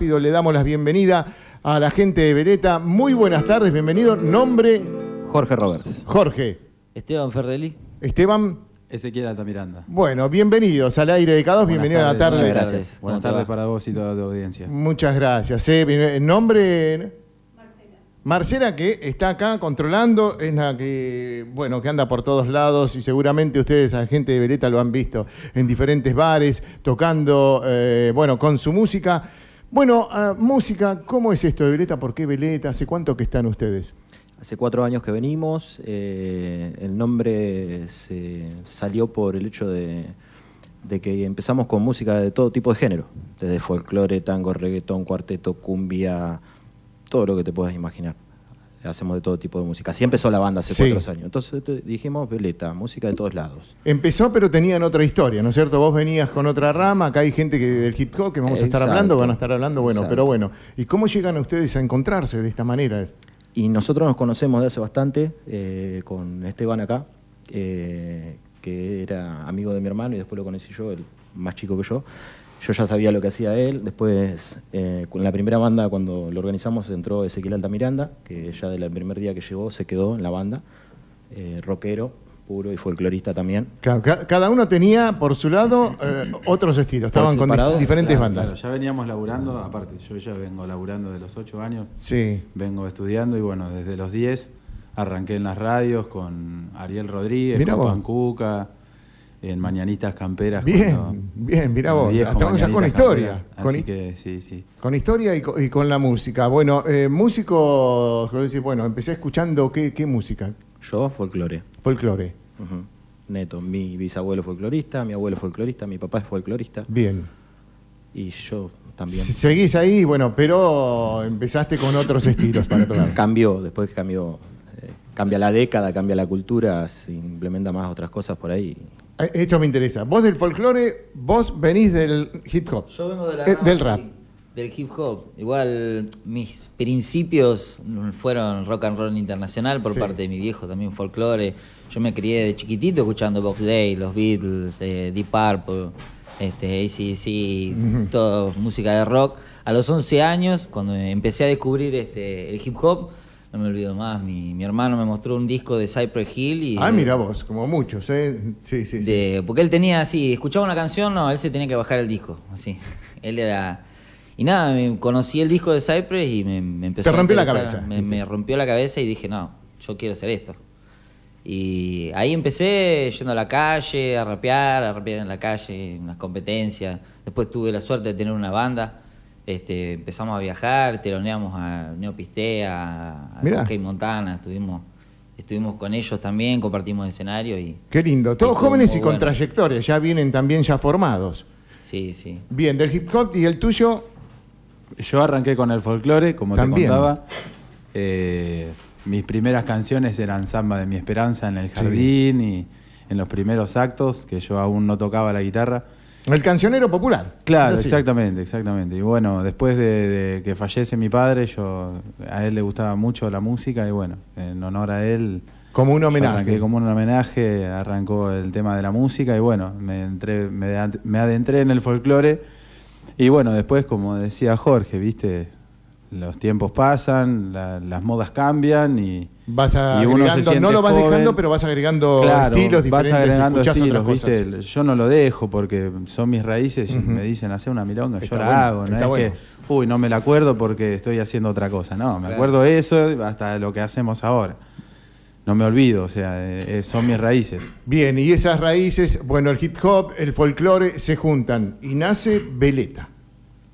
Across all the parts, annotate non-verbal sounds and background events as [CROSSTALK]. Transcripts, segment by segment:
Rápido le damos la bienvenida a la gente de Beretta. Muy buenas tardes, bienvenido. Nombre, Jorge Roberts. Jorge. Esteban Ferrelli. Esteban, Ezequiel Altamiranda. bueno, bienvenidos al aire de K2, bienvenido a la tarde. Gracias. Buenas ¿Cómo te tardes para vos y toda tu audiencia. Muchas gracias. eh. Bien, Nombre, Marcela, que está acá controlando, es la que, bueno, que anda por todos lados y seguramente ustedes, la gente de Beretta, lo han visto en diferentes bares, tocando, eh, bueno, con su música. Bueno, ah, música, ¿cómo es esto de Beretta? ¿Por qué Beretta? ¿Hace cuánto que están ustedes? Hace cuatro años que venimos. eh, el nombre se salió por el hecho de, de que empezamos con música de todo tipo de género. Desde folclore, tango, reggaetón, cuarteto, cumbia, todo lo que te puedas imaginar. Hacemos de todo tipo de música. Así empezó la banda hace Sí. cuatro años. Entonces te- dijimos, Veleta, música de todos lados. Empezó, pero tenían otra historia, ¿no es cierto? Vos venías con otra rama, acá hay gente que del hip hop que vamos a estar Exacto. hablando, van a estar hablando, bueno, Exacto. pero bueno. ¿Y cómo llegan a ustedes a encontrarse de esta manera? Y nosotros nos conocemos de hace bastante eh, con Esteban acá, eh, que era amigo de mi hermano y después lo conocí yo, el más chico que yo. Yo ya sabía lo que hacía él. Después, eh, con la primera banda, cuando lo organizamos, entró Ezequiel Altamiranda, que ya del primer día que llegó se quedó en la banda. Eh, rockero, puro y folclorista también. Claro, ca- cada uno tenía por su lado eh, [CLEARS THROAT] otros estilos, estaban con di- diferentes Claro, bandas. claro, ya veníamos laburando, aparte, yo ya vengo laburando de los 8 años, Sí. vengo estudiando y bueno, desde los 10 arranqué en las radios con Ariel Rodríguez, Mirá con. Pancuca, en Mañanitas Camperas. Bien, cuando- bien, mirá vos, estamos ya con historia, Camperas, con Así que sí, sí. Con historia y co- y con, la música. Bueno, eh, músicos, bueno, empecé escuchando qué, qué música, Yo, folclore. folclore. Neto, mi bisabuelo folclorista, mi abuelo folclorista, mi papá es folclorista Bien. y yo también. Se- Seguís ahí, bueno, pero empezaste con otros estilos para [COUGHS] tocar. Cambió, después cambió, eh, cambia la década, cambia la cultura, se implementa más otras cosas por ahí. Eh, Esto me interesa. Vos del folclore, vos venís del hip hop. Yo vengo de la Eh, rama, del sí, rap. del hip hop. Igual mis principios fueron rock and roll internacional por Sí. parte de mi viejo, también folclore. Yo me crié de chiquitito escuchando Box Day, los Beatles, eh, Deep Purple, este, ACDC, Ujú. todo música de rock. A los 11 años, cuando empecé a descubrir este, el hip hop, no me olvido más, mi, mi hermano me mostró un disco de Cypress Hill y... Ah, mira vos, como muchos, ¿eh? Sí, sí, sí. Porque él tenía así, escuchaba una canción, no, él se tenía que bajar el disco, así. [LAUGHS] Él era... Y nada, me conocí el disco de Cypress y me, me empezó Te a rompió la interesar. cabeza. Me, me rompió la cabeza y dije, no, yo quiero hacer esto. Y ahí empecé yendo a la calle, a rapear, a rapear en la calle, en las competencias. Después tuve la suerte de tener una banda. Este, empezamos a viajar, teloneamos a Neopistea, a Mirá. Montana, estuvimos, estuvimos con ellos también, compartimos escenario y Qué lindo. Todos jóvenes y con bueno. trayectoria, ya vienen también ya formados. sí, sí. Bien, del hip hop y el tuyo, Yo arranqué con el folclore, como También. te contaba. Eh, mis primeras canciones eran Samba de mi Esperanza en el jardín y en los primeros actos, que yo aún no tocaba la guitarra. El cancionero popular. Claro, exactamente, exactamente. Y bueno, después de, de que fallece mi padre, yo a él le gustaba mucho la música y bueno, en honor a él, Como un homenaje. arranqué como un homenaje, arrancó el tema de la música y bueno, me, entré, me, ad- me adentré en el folclore y bueno, después como decía Jorge, viste, los tiempos pasan, la- las modas cambian y... Vas agregando, no lo vas joven. dejando, pero vas agregando Claro, estilos diferentes. vas agregando estilos. ¿viste? Yo no lo dejo porque son mis raíces y me dicen hacer una milonga, Está yo la hago, no es bueno. que, uy, no me la acuerdo porque estoy haciendo otra cosa, no, me Claro. acuerdo eso hasta lo que hacemos ahora. No me olvido, o sea, eh, eh, son mis raíces. Bien, y esas raíces, bueno, el hip hop, el folclore se juntan y nace Veleta.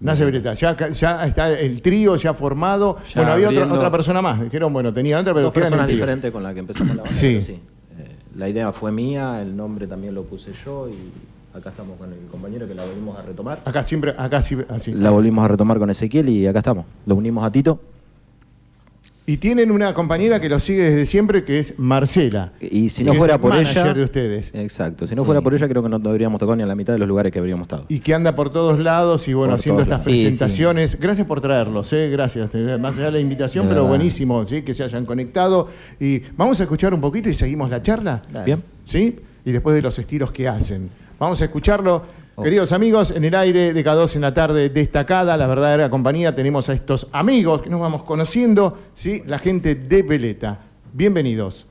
Nace Veleta, ya, ya está el trío ya formado. Ya bueno, había otra, otra persona más. Dijeron, bueno, tenía otra, pero Dos personas diferentes con las que empezamos la [CLEARS THROAT] banda. Sí. Eh, la idea fue mía, el nombre también lo puse yo y acá estamos con el compañero que la volvimos a retomar. Acá siempre, acá sí, así. La volvimos a retomar con Ezequiel y acá estamos. Lo unimos a Tito Y tienen una compañera que los sigue desde siempre, que es Marcela. y si no fuera por ella... de ustedes. Exacto, si no Sí. fuera por ella creo que no deberíamos tocar ni a la mitad de los lugares que habríamos estado. Y que anda por todos lados y bueno, Por haciendo estas lados. Sí, presentaciones. Gracias por traerlos, ¿eh? gracias. Más allá de la invitación, pero buenísimo ¿sí? que se hayan conectado. Y vamos a escuchar un poquito y seguimos la charla. Dale. Bien. ¿Sí? Y después de los estilos que hacen. Vamos a escucharlo. Queridos amigos, en el aire de K2 en la tarde destacada, la verdadera compañía, tenemos a estos amigos que nos vamos conociendo, ¿sí? la gente de Veleta. Bienvenidos.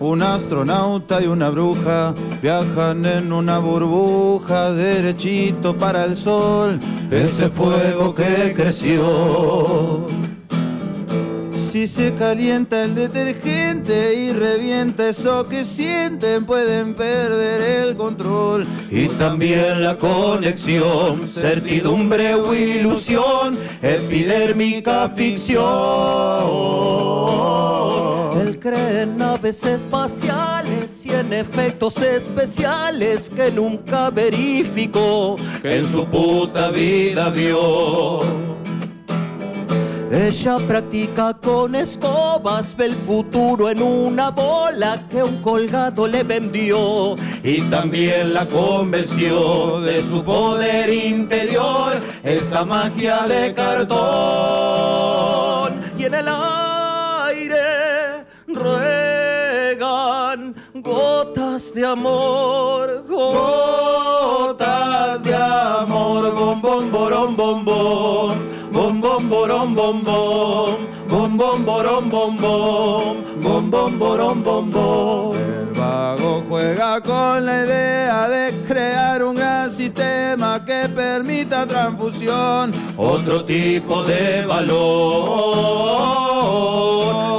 Un astronauta y una bruja viajan en una burbuja derechito para el sol, ese fuego que creció. Si se calienta el detergente y revienta eso que sienten, pueden perder el control y también la conexión, certidumbre o ilusión, epidérmica ficción. Él cree en naves espaciales en efectos especiales que nunca verificó. que en su puta vida vio. Ella practica con escobas, ve el futuro en una bola que un colgado le vendió. Y también la convenció de su poder interior, esa magia de cartón. Y en el aire gotas de amor, Gotas de amor, bom bom borom bom bom, bom bom borom bom bom, bom bom borom bom bom, bom bom borom bom bom. El vago juega con la idea de crear un gran sistema que permita transfusión, otro tipo de valor.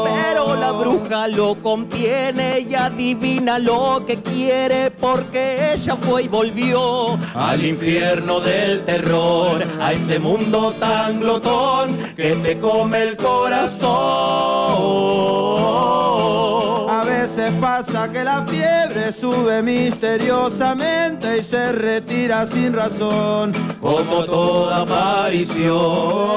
Pero bruja lo contiene y adivina lo que quiere porque ella fue y volvió. al infierno del terror, a ese mundo tan glotón que te come el corazón. A veces pasa que la fiebre sube misteriosamente y se retira sin razón, como toda aparición.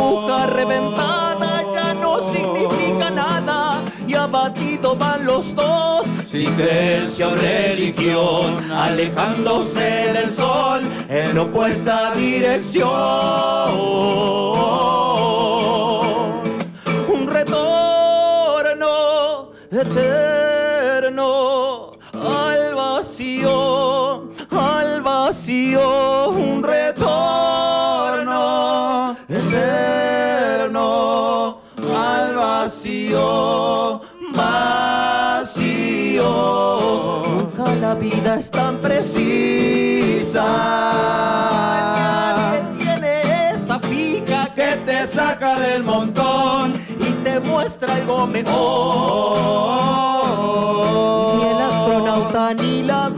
Burbuja reventada ya no significa nada y abatido van los dos. sin creencia o religión, alejándose del sol en opuesta dirección. Un retorno eterno vacío, vacíos. Nunca la vida es tan precisa. Nadie tiene esa fija que que te saca del montón. y te muestra algo mejor. Ni el astronauta ni la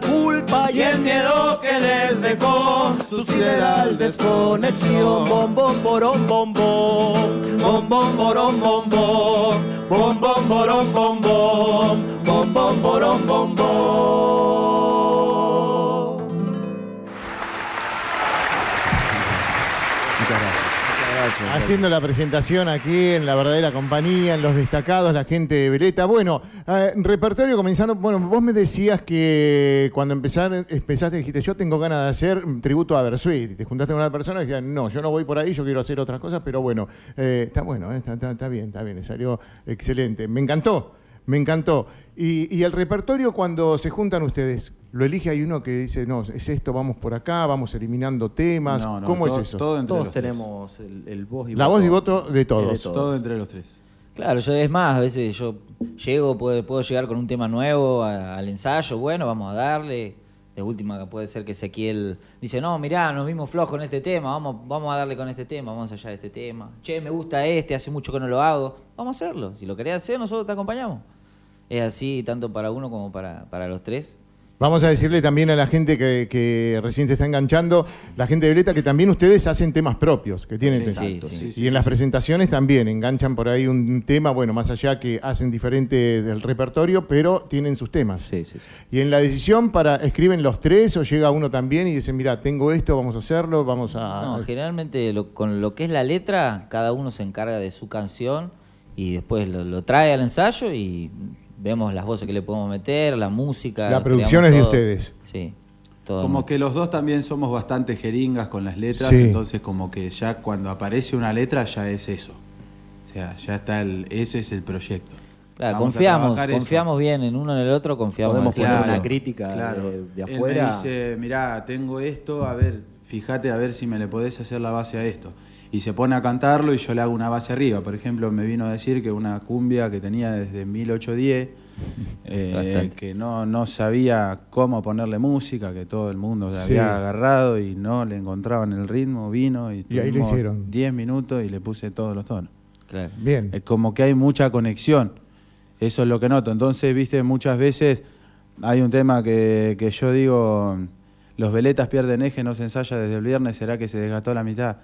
culpa Y el miedo que les dejó su sideral desconexión. Bom, bom, borón, bom, bom. Bom bom borom bom bom, bom bom borom bom bom, bom bom borom bom bom. Haciendo la presentación aquí en la verdadera compañía, en los destacados, la gente de Veleta. Bueno, eh, repertorio comenzando. Bueno, vos me decías que cuando empezaron, empezaste dijiste, yo tengo ganas de hacer tributo a Bersuit. Te juntaste con una persona y decían, no, yo no voy por ahí, yo quiero hacer otras cosas, pero bueno, eh, está bueno, eh, está, está- está bien, está bien, salió excelente. Me encantó, me encantó. Y, y el repertorio cuando se juntan ustedes, ¿lo elige hay uno que dice, no, es esto, vamos por acá, vamos eliminando temas? No, no, ¿Cómo todo- es eso? Todo entre Todos los tres. tenemos el, el voz y La voz y voto de todos. Todo entre los tres. Claro, yo es más, a veces yo llego, puedo, puedo llegar con un tema nuevo a- al ensayo, bueno, vamos a darle. De última puede ser que Ezequiel dice, no, mirá, nos vimos flojos en este tema, vamos, vamos a darle con este tema, vamos allá de este tema. Che, me gusta este, hace mucho que no lo hago, vamos a hacerlo. Si lo querés hacer, nosotros te acompañamos. Es así tanto para uno como para, para los tres. Vamos a decirle también a la gente que, que recién se está enganchando, la gente de Veleta, que también ustedes hacen temas propios, que tienen Sí, temas. sí, sí. Sí, y sí, en las presentaciones también enganchan por ahí un tema, bueno, más allá que hacen diferente del repertorio, pero tienen sus temas. Sí, sí, sí. Y en la decisión para escriben los tres o llega uno también y dicen, mira, tengo esto, vamos a hacerlo, vamos a... No, generalmente lo- con lo que es la letra, cada uno se encarga de su canción y después lo, lo trae al ensayo y vemos las voces que le podemos meter, la música. La producción es de todo. ustedes. Sí. Todo Como que los dos también somos bastante jeringas con las letras, Sí. entonces como que ya cuando aparece una letra ya es eso. O sea, ya está el, ese es el proyecto. Claro, Vamos confiamos, eso. confiamos bien en uno en el otro, confiamos Podemos en eso. una crítica de- de Él afuera. me dice, mirá, tengo esto, a ver, fíjate a ver si me le podés hacer la base a esto. Y se pone a cantarlo y yo le hago una base arriba. Por ejemplo, me vino a decir que una cumbia que tenía desde 1810, [LAUGHS] eh, que no, no sabía cómo ponerle música, que todo el mundo se Sí. había agarrado y no le encontraban el ritmo, vino y, Y ahí le tuvimos hicieron. 10 minutos y le puse todos los tonos. Claro. Bien. Es como que hay mucha conexión. Eso es lo que noto. Entonces, viste, muchas veces hay un tema que, que yo digo, los veletas pierden eje, no se ensaya desde el viernes, ¿será que se desgastó la mitad?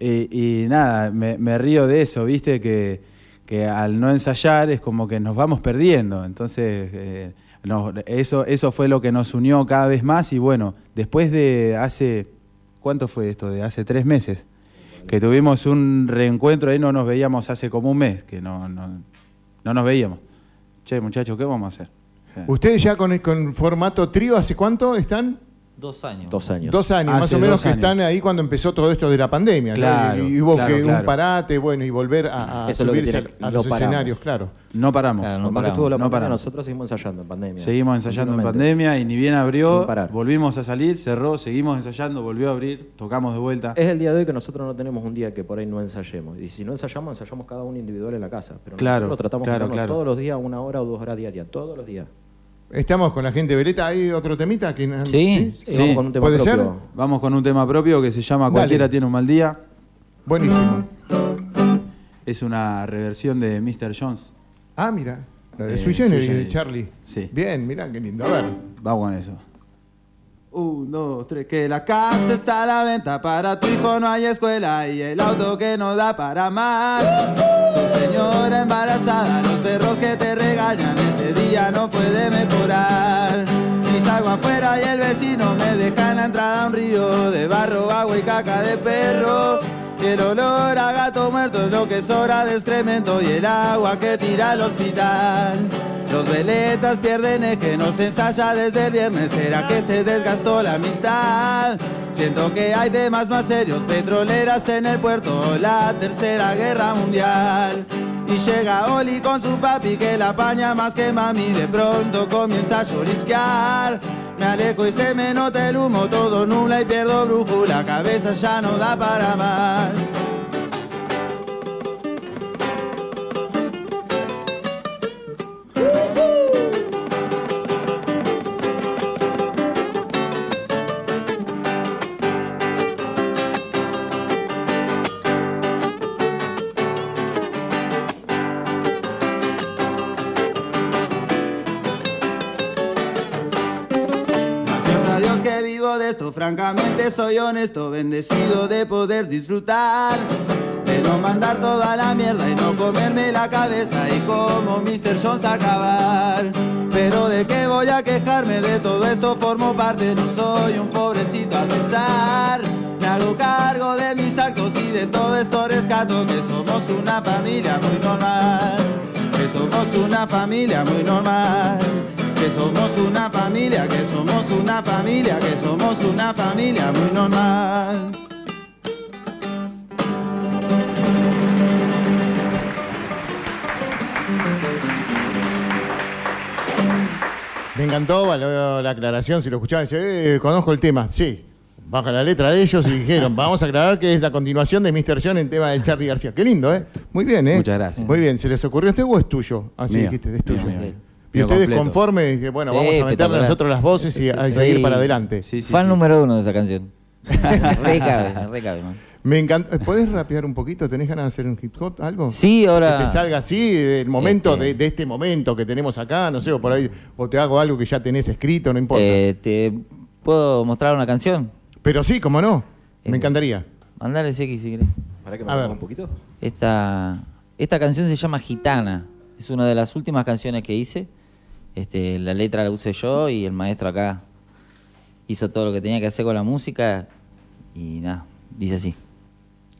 Y, nada, me, río de eso, viste, que, que al no ensayar es como que nos vamos perdiendo. Entonces, eh, eso, eso fue lo que nos unió cada vez más y bueno, después de hace, ¿cuánto fue esto? De hace tres meses que tuvimos un reencuentro ahí, no nos veíamos hace como un mes, que no, no, no nos veíamos. Che, muchachos, ¿qué vamos a hacer? ¿Ustedes ya con, con formato trío hace cuánto están? Dos años. Dos años. Dos años, más o menos que están ahí cuando empezó todo esto de la pandemia. ¿no? Claro, Y, y hubo claro, que un parate, bueno, y volver a, a lo subirse tiene- a, no los paramos. escenarios, claro. No paramos. No más que estuvo la no pandemia, paramos. nosotros seguimos ensayando en pandemia. Seguimos ensayando en pandemia y ni bien abrió, volvimos a salir, cerró, seguimos ensayando, volvió a abrir, tocamos de vuelta. Es el día de hoy que nosotros no tenemos un día que por ahí no ensayemos. Y si no ensayamos, ensayamos cada uno individual en la casa. Pero Claro, nosotros tratamos claro, de todos los días, una hora o dos horas diarias. Todos los días. Estamos con la gente de Veleta. ¿Hay otro temita? Que, Sí. Sí, Sí. vamos con un tema ¿Puede propio. ser? Vamos con un tema propio que se llama Dale. Cualquiera tiene un mal día. Buenísimo. Es una reversión de Mr. Jones. Ah, mira. La de Eh, Sui Generis, Generis. Charlie. Sí. Bien, mira qué lindo. A ver. Vamos con eso. Un, dos, tres, que la casa está a la venta para tu hijo no hay escuela y el auto que no da para más. Señora embarazada, los perros que te regañan, este día no puede mejorar. Y salgo afuera y el vecino me deja en la entrada un río de barro, agua y caca de perro. Y el olor a gato muerto es lo que sobra de excremento y el agua que tira al hospital. Los veletas pierden eje, no se ensaya desde el viernes. ¿Será que se desgastó la amistad? Siento que hay temas más serios, petroleras en el puerto, la tercera guerra mundial. Y llega Oli con su papi que la apaña más que mami. De pronto comienza a llorisquear. Me alejo y se me nota el humo, todo nula y pierdo brújula. Cabeza ya no da para más. Soy honesto, bendecido de poder disfrutar. De no mandar toda la mierda y no comerme la cabeza y como Mr. Jones acabar. Pero de qué voy a quejarme de todo esto formo parte, no soy un pobrecito a pesar. Me hago cargo de mis actos y de todo esto rescato que somos una familia muy normal. Que somos una familia muy normal. Que somos una familia, que somos una familia, que somos una familia muy normal. Me encantó la aclaración. Si lo escuchaban, dice, eh, conozco el tema. Sí. Baja la letra de ellos y dijeron, vamos a aclarar que es la continuación de Mr. John en tema de Charlie García. Qué lindo, ¿eh? Muy bien, ¿eh? Muchas gracias. Muy bien. ¿Se les ocurrió a usted o es tuyo? Así Mío, dijiste, es tuyo. mío, mío. Y ustedes completo. conformes, que bueno, Sí, vamos a meterle nosotros las voces y a sí, seguir sí. para adelante. Sí, sí, Fan sí. número uno de esa canción. [LAUGHS] re cabe, me re cabe, man. Me encanta. ¿Podés rapear un poquito? ¿Tenés ganas de hacer un hip hop? ¿Algo? Sí, ahora. Que te salga así, del momento, Este- de, de este momento que tenemos acá, no sé, o por ahí, o te hago algo que ya tenés escrito, no importa. eh, ¿Te puedo mostrar una canción? Pero sí, como no, me Eh, encantaría. Mandale ese si querés. ¿Para que me A un poquito? Esta, esta canción se llama Gitana. Es una de las últimas canciones que hice. Este, la letra la usé yo y el maestro acá hizo todo lo que tenía que hacer con la música. Y nada, dice así.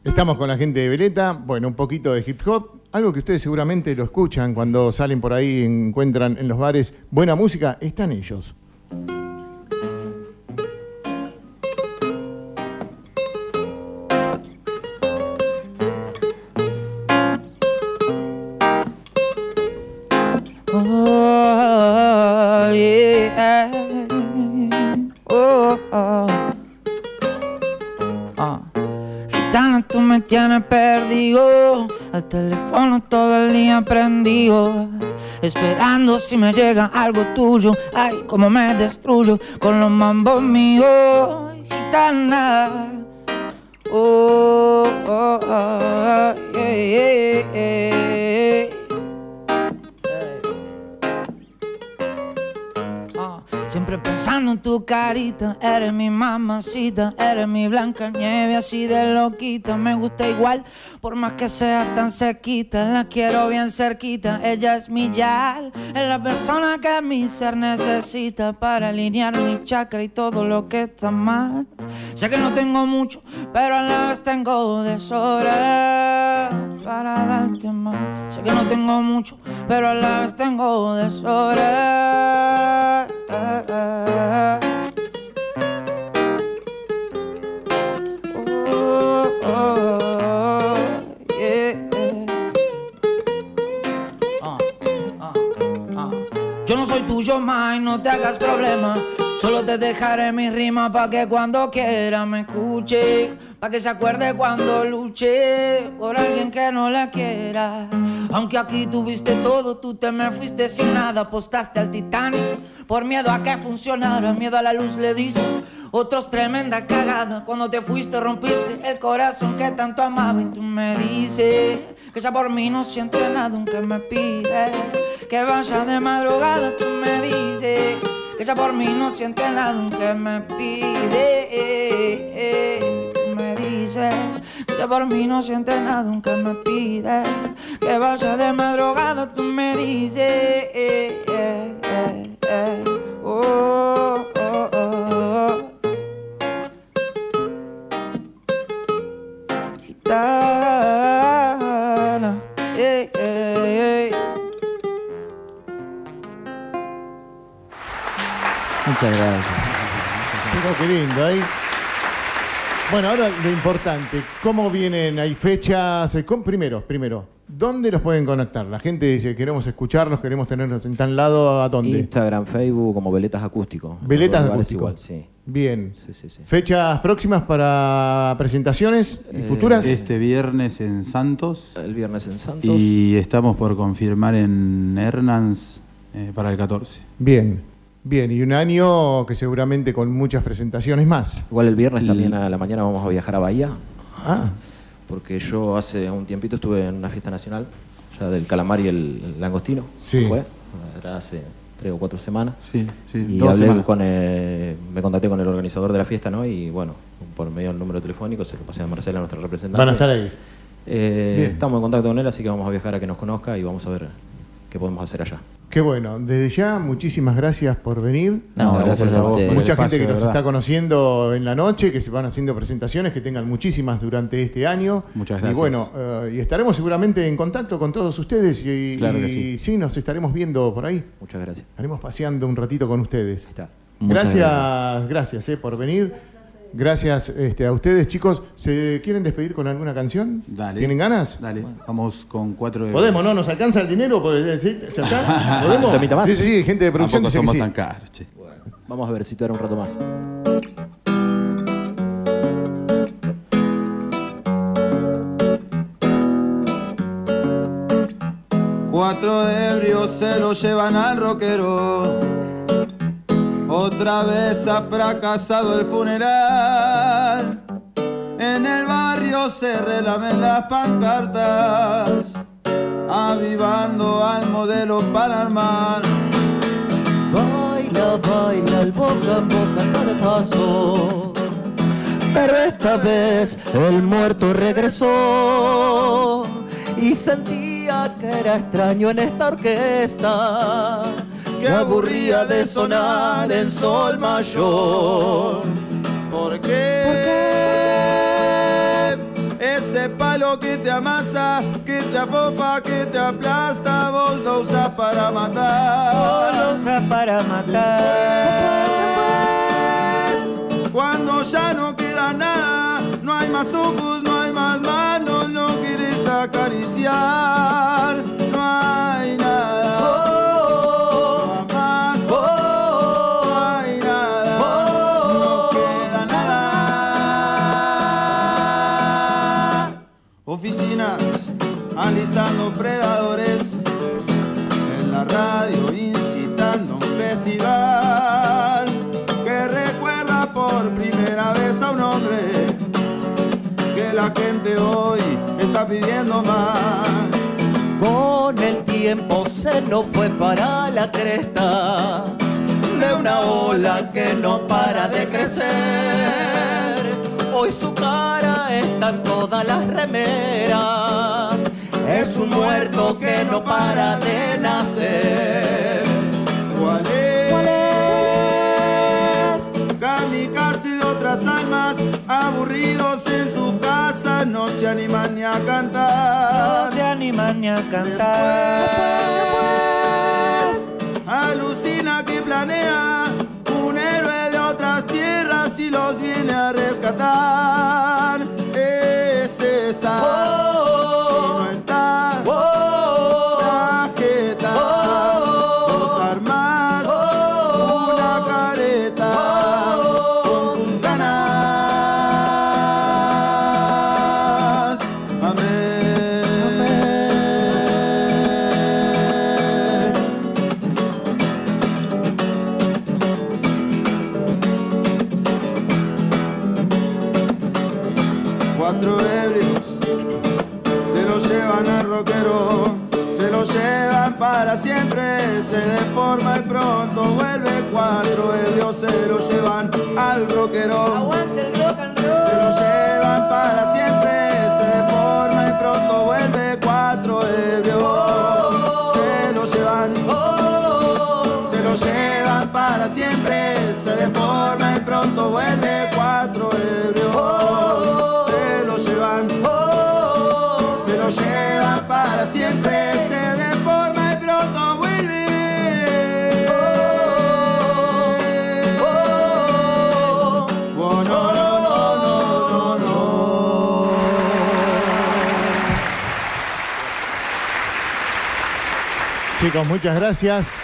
Estamos con la gente de Veleta, bueno, un poquito de hip hop algo que ustedes seguramente lo escuchan cuando salen por ahí, encuentran en los bares buena música, están ellos. Teléfono todo el día prendido. Esperando si me llega algo tuyo. Ay, cómo me destruyo con los mambos míos. Gitana. Oh, oh, oh, yeah, yeah, yeah. Siempre pensando en tu carita, eres mi mamacita, eres mi blanca nieve así de loquita, me gusta igual, por más que sea tan sequita, la quiero bien cerquita, ella es mi yal, es la persona que mi ser necesita para alinear mi chakra y todo lo que está mal. Sé que no tengo mucho, pero a la vez tengo de sobra para darte más. Sé que no tengo mucho, pero a la vez tengo de sobra. Ah, ah, ah. Yo no soy tuyo más no te hagas problema. Solo te dejaré mi rima pa' que cuando quiera me escuche. Pa' que se acuerde cuando luché por alguien que no la quiera. Aunque aquí tuviste todo, tú te me fuiste sin nada. Apostaste al Titanic por miedo a que funcionara. Miedo a la luz le dice. Otros tremenda cagada. Cuando te fuiste rompiste el corazón que tanto amaba. Y tú me dices que ya por mí no sientes nada aunque me pide que vaya de madrugada. Tú me dices que ya por mí no sientes nada aunque me pide. Ya por mí no sientes nada aunque me pide que vaya de madrugada. Tú me dices eh, eh, eh, eh. Oh, oh, oh, oh. Gitana, eh, eh, eh. Muchas gracias. Pero qué lindo, ahí. Bueno, ahora lo importante, ¿cómo vienen? ¿Hay fechas? Eh, con- Primero, primero, ¿dónde los pueden conectar? La gente dice, queremos escucharlos, queremos tenerlos en tal lado, ¿a dónde? Instagram, Facebook, como Veletas Acústico. Veletas Acústico. Igual, sí. Bien. Sí, sí, sí. ¿Fechas próximas para presentaciones y Eh, futuras? Este viernes en Santos El viernes en Santos. y estamos por confirmar en Hernans eh, para el 14. Bien, bien. Y un año que seguramente con muchas presentaciones más. Igual el viernes también a la mañana vamos a viajar a Bahía, Ah, porque yo hace un tiempito estuve en una fiesta nacional, ya del calamar y el, el langostino. Sí. Fue, era hace tres o cuatro semanas. Sí, sí. Y dos hablé semanas. con, eh, me contacté con el organizador de la fiesta, ¿no? Y bueno, por medio del número telefónico se lo pasé a Marcela, nuestra representante. van a estar ahí. Eh, estamos en contacto con él, así que vamos a viajar a que nos conozca y vamos a ver qué podemos hacer allá. Qué bueno. Desde ya, muchísimas gracias por venir. No, gracias a vos Mucha espacio, gente que nos verdad. está conociendo en la noche, que se van haciendo presentaciones, que tengan muchísimas durante este año. Muchas Y gracias. bueno, eh, y estaremos seguramente en contacto con todos ustedes y, Claro que y sí. nos estaremos viendo por ahí. Muchas gracias. Estaremos paseando un ratito con ustedes. Ahí está. Muchas gracias, gracias, eh, por venir. Gracias este, a ustedes, chicos. ¿Se quieren despedir con alguna canción? Dale. ¿Tienen ganas? Dale, vamos con cuatro de Podemos, ¿no? ¿Nos alcanza el dinero? Pues, ¿sí? ¿Ya está? [LAUGHS] ¿Podemos? Más. Sí, sí, sí, gente de producción Tampoco dice que somos sí. tan caros, che. Vamos a ver si un rato más. Cuatro ebrios se lo llevan al rockero. Otra vez ha fracasado el funeral. En el barrio se relamen las pancartas, avivando al modelo paranormal. Baila, baila el boca en boca cada paso. Pero esta vez el muerto regresó y sentía que era extraño en esta orquesta que aburría de sonar en sol mayor. ¿Por qué? Ese palo lo que te amasa, que te afopa, que te aplasta, vos lo usas para matar. Vos lo usas para matar. Después, cuando ya no queda nada, no hay más ojos, no hay más manos, no quieres acariciar, no hay nada. Alistando predadores en la radio incitando un festival que recuerda por primera vez a un hombre que la gente hoy está pidiendo más. Con el tiempo se nos fue para la cresta de una ola que no para de crecer. Hoy su cara está en todas las remeras. Es un muerto que no para de nacer. ¿Cuál es? ¿Cuál es? Kamikaze de otras almas, aburridos en su casa, no se animan ni a cantar. No se animan ni a cantar. Después, alucina que planea un héroe de otras tierras y los viene a agradar. Al rockero. Muchas gracias.